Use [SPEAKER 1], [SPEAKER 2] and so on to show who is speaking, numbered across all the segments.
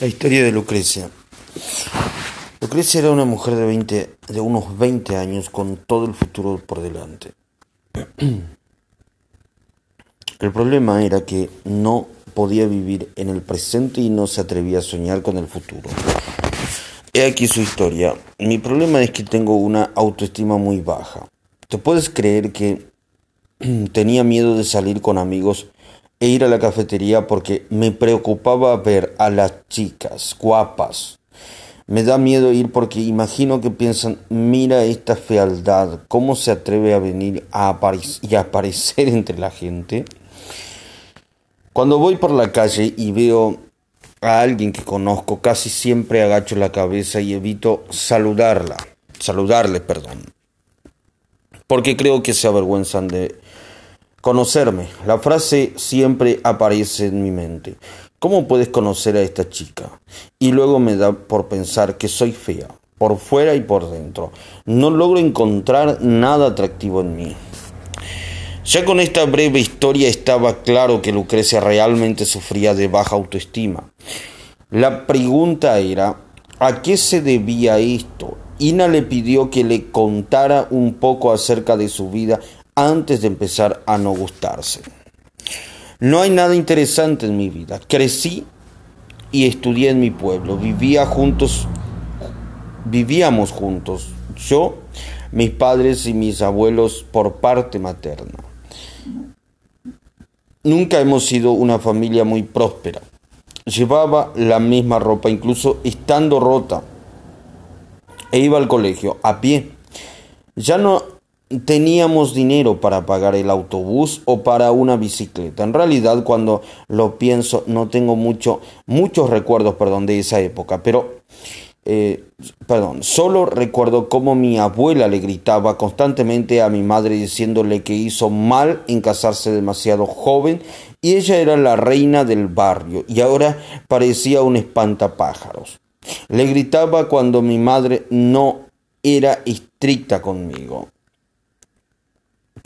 [SPEAKER 1] La historia de Lucrecia. Lucrecia era una mujer de, 20, de unos 20 años con todo el futuro por delante. El problema era que no podía vivir en el presente y no se atrevía a soñar con el futuro. He aquí su historia. Mi problema es que tengo una autoestima muy baja. ¿Te puedes creer que tenía miedo de salir con amigos e ir a la cafetería porque me preocupaba ver a las chicas guapas. Me da miedo ir porque imagino que piensan, mira esta fealdad, ¿cómo se atreve a venir a y a aparecer entre la gente? Cuando voy por la calle y veo a alguien que conozco, casi siempre agacho la cabeza y evito saludarla, saludarle, perdón, porque creo que se avergüenzan de Conocerme. La frase siempre aparece en mi mente. ¿Cómo puedes conocer a esta chica? Y luego me da por pensar que soy fea, por fuera y por dentro. No logro encontrar nada atractivo en mí. Ya con esta breve historia estaba claro que Lucrecia realmente sufría de baja autoestima. La pregunta era, ¿a qué se debía esto? Ina le pidió que le contara un poco acerca de su vida antes de empezar a no gustarse. No hay nada interesante en mi vida. Crecí y estudié en mi pueblo. Vivía juntos, vivíamos juntos. Yo, mis padres y mis abuelos por parte materna. Nunca hemos sido una familia muy próspera. Llevaba la misma ropa, incluso estando rota. E iba al colegio a pie. Ya no teníamos dinero para pagar el autobús o para una bicicleta. En realidad, cuando lo pienso, no tengo mucho, muchos recuerdos, perdón, de esa época, pero, eh, perdón, solo recuerdo cómo mi abuela le gritaba constantemente a mi madre diciéndole que hizo mal en casarse demasiado joven y ella era la reina del barrio y ahora parecía un espantapájaros. Le gritaba cuando mi madre no era estricta conmigo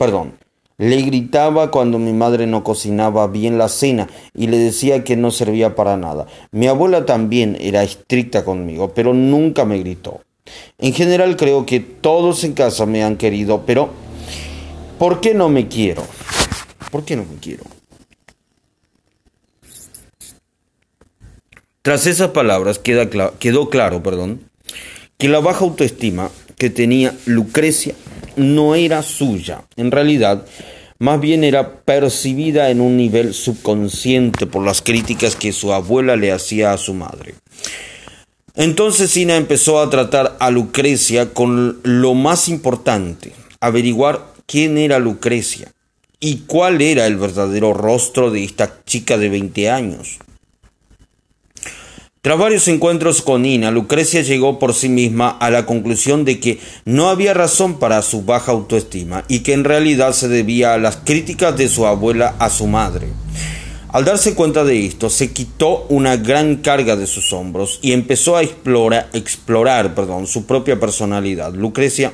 [SPEAKER 1] perdón, le gritaba cuando mi madre no cocinaba bien la cena y le decía que no servía para nada. Mi abuela también era estricta conmigo, pero nunca me gritó. En general creo que todos en casa me han querido, pero ¿por qué no me quiero? ¿Por qué no me quiero? Tras esas palabras quedó claro perdón, que la baja autoestima que tenía Lucrecia no era suya. En realidad, más bien era percibida en un nivel subconsciente por las críticas que su abuela le hacía a su madre. Entonces Sina empezó a tratar a Lucrecia con lo más importante, averiguar quién era Lucrecia y cuál era el verdadero rostro de esta chica de 20 años. Tras varios encuentros con Ina, Lucrecia llegó por sí misma a la conclusión de que no había razón para su baja autoestima y que en realidad se debía a las críticas de su abuela a su madre. Al darse cuenta de esto, se quitó una gran carga de sus hombros y empezó a explorar, su propia personalidad. Lucrecia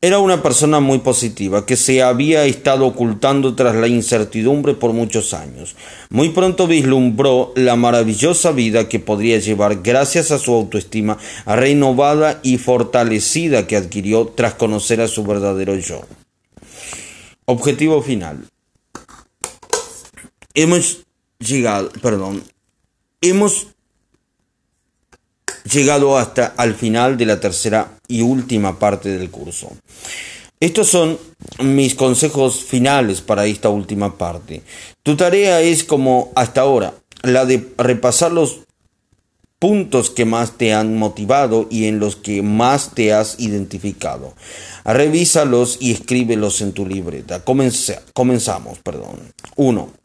[SPEAKER 1] era una persona muy positiva que se había estado ocultando tras la incertidumbre por muchos años. Muy pronto vislumbró la maravillosa vida que podría llevar gracias a su autoestima renovada y fortalecida que adquirió tras conocer a su verdadero yo. Objetivo final. Hemos llegado, perdón, hemos llegado hasta al final de la tercera y última parte del curso. Estos son mis consejos finales para esta última parte. Tu tarea es como hasta ahora, la de repasar los puntos que más te han motivado y en los que más te has identificado. Revísalos y escríbelos en tu libreta. comenzamos, perdón. 1.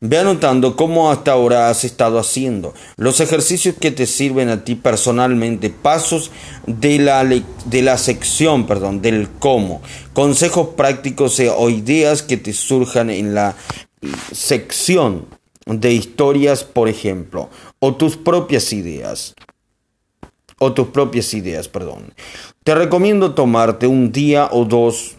[SPEAKER 1] Ve anotando cómo hasta ahora has estado haciendo, los ejercicios que te sirven a ti personalmente, pasos de la, de la sección, perdón, del cómo, consejos prácticos e, o ideas que te surjan en la sección de historias, por ejemplo, o tus propias ideas o tus propias ideas, perdón. Te recomiendo tomarte un día o dos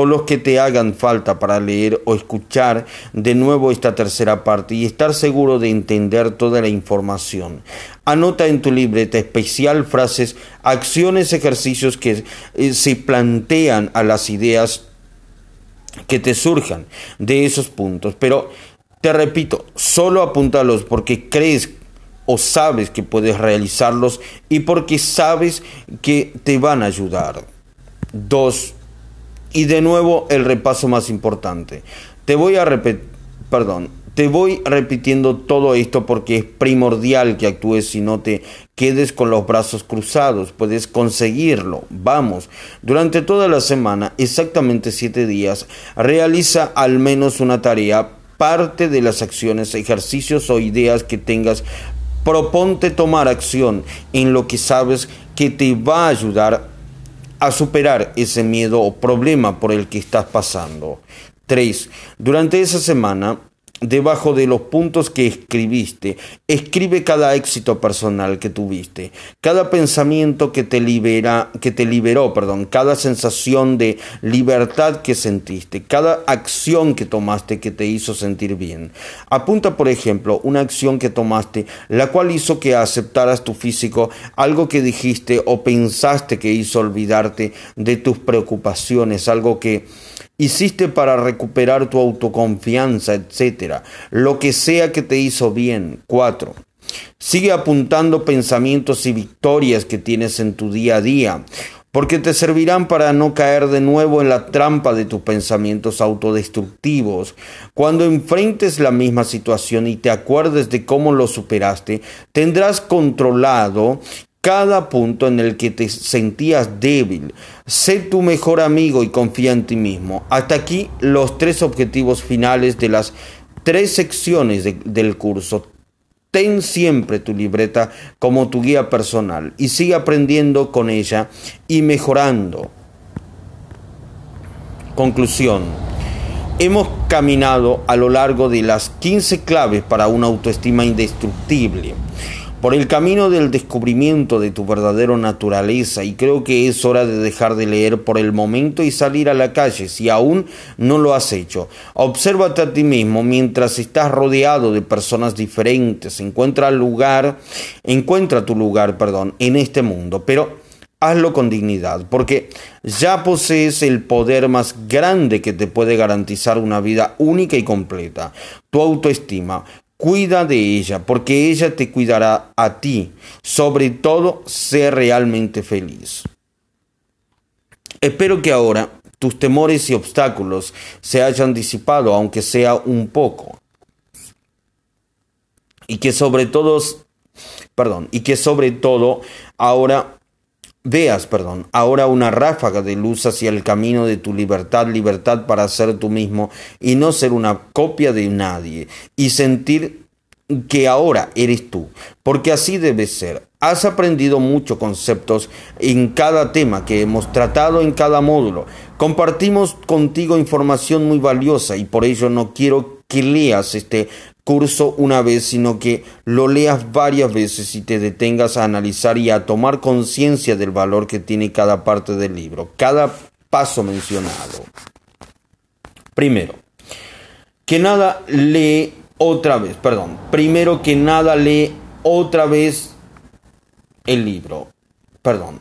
[SPEAKER 1] o los que te hagan falta para leer o escuchar de nuevo esta tercera parte y estar seguro de entender toda la información. Anota en tu libreta especial frases, acciones, ejercicios que eh, se plantean a las ideas que te surjan de esos puntos. Pero te repito, solo apúntalos porque crees o sabes que puedes realizarlos y porque sabes que te van a ayudar. Dos, y de nuevo el repaso más importante. Te voy a repetir, perdón, te voy repitiendo todo esto porque es primordial que actúes si no te quedes con los brazos cruzados. Puedes conseguirlo. Vamos. Durante toda la semana, exactamente siete días, realiza al menos una tarea, parte de las acciones, ejercicios o ideas que tengas. Proponte tomar acción en lo que sabes que te va a ayudar a superar ese miedo o problema por el que estás pasando. 3. Durante esa semana, debajo de los puntos que escribiste, escribe cada éxito personal que tuviste, cada pensamiento que te libera, que te liberó, perdón, cada sensación de libertad que sentiste, cada acción que tomaste que te hizo sentir bien. Apunta, por ejemplo, una acción que tomaste, la cual hizo que aceptaras tu físico, algo que dijiste o pensaste que hizo olvidarte de tus preocupaciones, algo que hiciste para recuperar tu autoconfianza, etc. Lo que sea que te hizo bien. 4. Sigue apuntando pensamientos y victorias que tienes en tu día a día, porque te servirán para no caer de nuevo en la trampa de tus pensamientos autodestructivos. Cuando enfrentes la misma situación y te acuerdes de cómo lo superaste, tendrás controlado cada punto en el que te sentías débil. Sé tu mejor amigo y confía en ti mismo. Hasta aquí los tres objetivos finales de las tres secciones del curso. Ten siempre tu libreta como tu guía personal y sigue aprendiendo con ella y mejorando. Conclusión. Hemos caminado a lo largo de las 15 claves para una autoestima indestructible por el camino del descubrimiento de tu verdadera naturaleza y creo que es hora de dejar de leer por el momento y salir a la calle si aún no lo has hecho. Obsérvate a ti mismo mientras estás rodeado de personas diferentes, encuentra lugar, encuentra tu lugar, perdón, en este mundo, pero hazlo con dignidad, porque ya posees el poder más grande que te puede garantizar una vida única y completa, tu autoestima. Cuida de ella, porque ella te cuidará a ti. Sobre todo, sé realmente feliz. Espero que ahora tus temores y obstáculos se hayan disipado, aunque sea un poco. Y que sobre todo, perdón, y que sobre todo ahora veas, perdón, ahora una ráfaga de luz hacia el camino de tu libertad, libertad para ser tú mismo y no ser una copia de nadie y sentir que ahora eres tú, porque así debe ser. Has aprendido muchos conceptos en cada tema que hemos tratado en cada módulo. Compartimos contigo información muy valiosa y por ello no quiero que leas este curso una vez, sino que lo leas varias veces y te detengas a analizar y a tomar conciencia del valor que tiene cada parte del libro, cada paso mencionado. Primero, que nada lee otra vez, perdón, primero que nada lee otra vez el libro, perdón,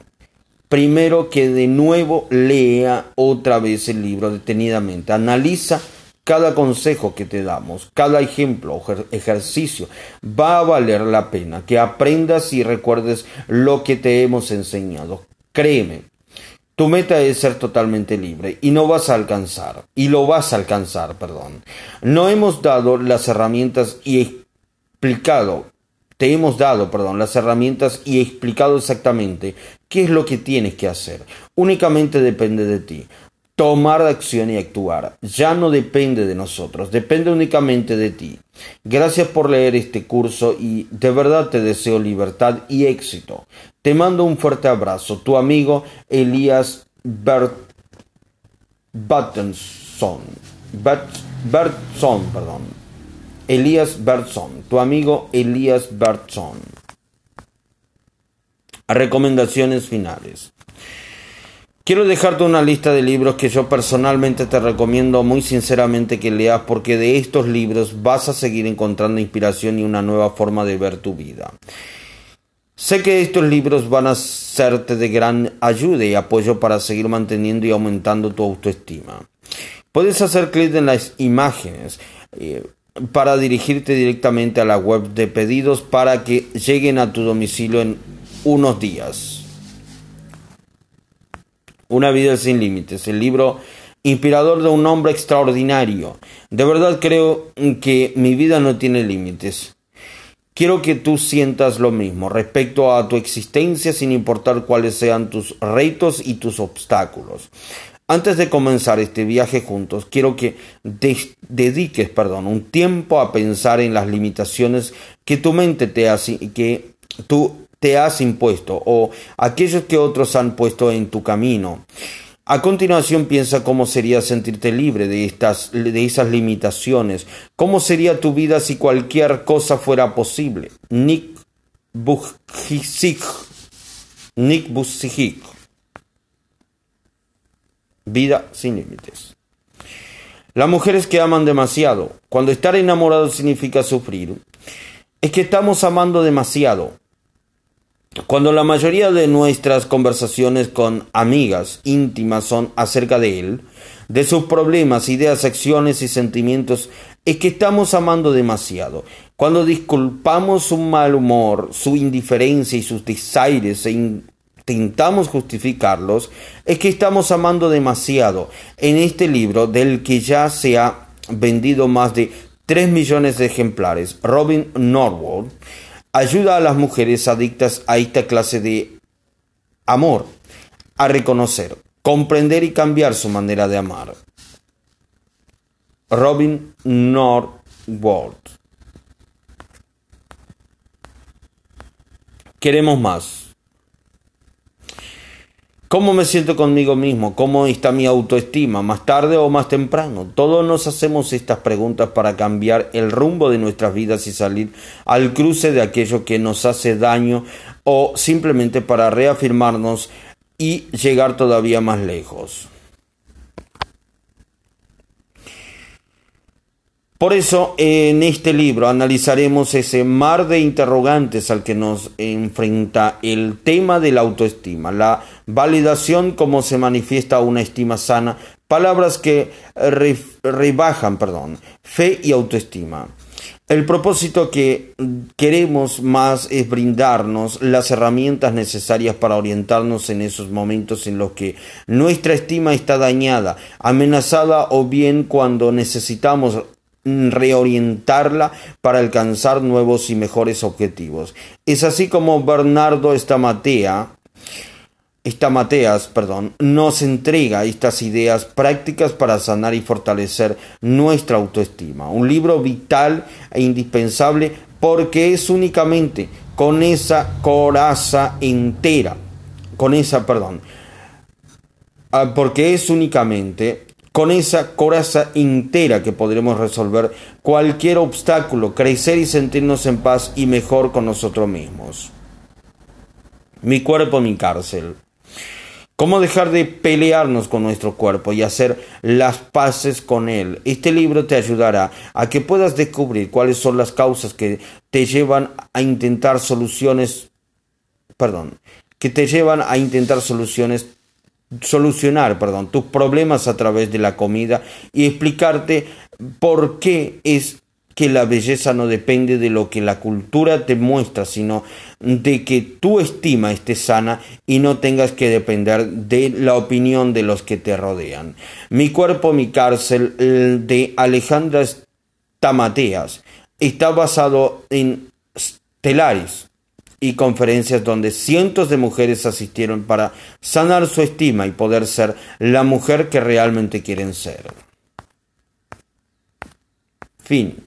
[SPEAKER 1] primero que de nuevo lea otra vez el libro detenidamente, analiza cada consejo que te damos, cada ejemplo o ejercicio va a valer la pena que aprendas y recuerdes lo que te hemos enseñado. Créeme, tu meta es ser totalmente libre y no vas a alcanzar, y lo vas a alcanzar, perdón. No hemos dado las herramientas y explicado, te hemos dado, perdón, las herramientas y explicado exactamente qué es lo que tienes que hacer. Únicamente depende de ti tomar acción y actuar. Ya no depende de nosotros, depende únicamente de ti. Gracias por leer este curso y de verdad te deseo libertad y éxito. Te mando un fuerte abrazo, tu amigo Elías Bert Bertson. perdón. Elías Bertson, tu amigo Elías Bertson. Recomendaciones finales. Quiero dejarte una lista de libros que yo personalmente te recomiendo muy sinceramente que leas porque de estos libros vas a seguir encontrando inspiración y una nueva forma de ver tu vida. Sé que estos libros van a serte de gran ayuda y apoyo para seguir manteniendo y aumentando tu autoestima. Puedes hacer clic en las imágenes eh, para dirigirte directamente a la web de pedidos para que lleguen a tu domicilio en unos días. Una vida sin límites, el libro inspirador de un hombre extraordinario. De verdad creo que mi vida no tiene límites. Quiero que tú sientas lo mismo respecto a tu existencia sin importar cuáles sean tus retos y tus obstáculos. Antes de comenzar este viaje juntos, quiero que dediques, perdón, un tiempo a pensar en las limitaciones que tu mente te hace, que tu te has impuesto o aquellos que otros han puesto en tu camino. A continuación piensa cómo sería sentirte libre de, estas, de esas limitaciones, cómo sería tu vida si cualquier cosa fuera posible. Nick Bujicic. Nick Vida sin límites. Las mujeres que aman demasiado, cuando estar enamorado significa sufrir, es que estamos amando demasiado. Cuando la mayoría de nuestras conversaciones con amigas íntimas son acerca de él, de sus problemas, ideas, acciones y sentimientos, es que estamos amando demasiado. Cuando disculpamos su mal humor, su indiferencia y sus desaires e intentamos justificarlos, es que estamos amando demasiado. En este libro, del que ya se ha vendido más de 3 millones de ejemplares, Robin Norwood ayuda a las mujeres adictas a esta clase de amor a reconocer, comprender y cambiar su manera de amar. Robin Norwood. Queremos más. ¿Cómo me siento conmigo mismo? ¿Cómo está mi autoestima? ¿Más tarde o más temprano? Todos nos hacemos estas preguntas para cambiar el rumbo de nuestras vidas y salir al cruce de aquello que nos hace daño o simplemente para reafirmarnos y llegar todavía más lejos. Por eso en este libro analizaremos ese mar de interrogantes al que nos enfrenta el tema de la autoestima, la validación como se manifiesta una estima sana, palabras que rebajan, perdón, fe y autoestima. El propósito que queremos más es brindarnos las herramientas necesarias para orientarnos en esos momentos en los que nuestra estima está dañada, amenazada o bien cuando necesitamos reorientarla para alcanzar nuevos y mejores objetivos. Es así como Bernardo Stamatea, Estamateas, perdón, nos entrega estas ideas prácticas para sanar y fortalecer nuestra autoestima. Un libro vital e indispensable porque es únicamente con esa coraza entera, con esa, perdón, ah, porque es únicamente con esa coraza entera que podremos resolver cualquier obstáculo, crecer y sentirnos en paz y mejor con nosotros mismos. Mi cuerpo, mi cárcel. ¿Cómo dejar de pelearnos con nuestro cuerpo y hacer las paces con él? Este libro te ayudará a que puedas descubrir cuáles son las causas que te llevan a intentar soluciones, perdón, que te llevan a intentar soluciones solucionar, perdón, tus problemas a través de la comida y explicarte por qué es que la belleza no depende de lo que la cultura te muestra, sino de que tu estima esté sana y no tengas que depender de la opinión de los que te rodean. Mi cuerpo, mi cárcel de Alejandra Tamateas está basado en Stellaris, y conferencias donde cientos de mujeres asistieron para sanar su estima y poder ser la mujer que realmente quieren ser. Fin.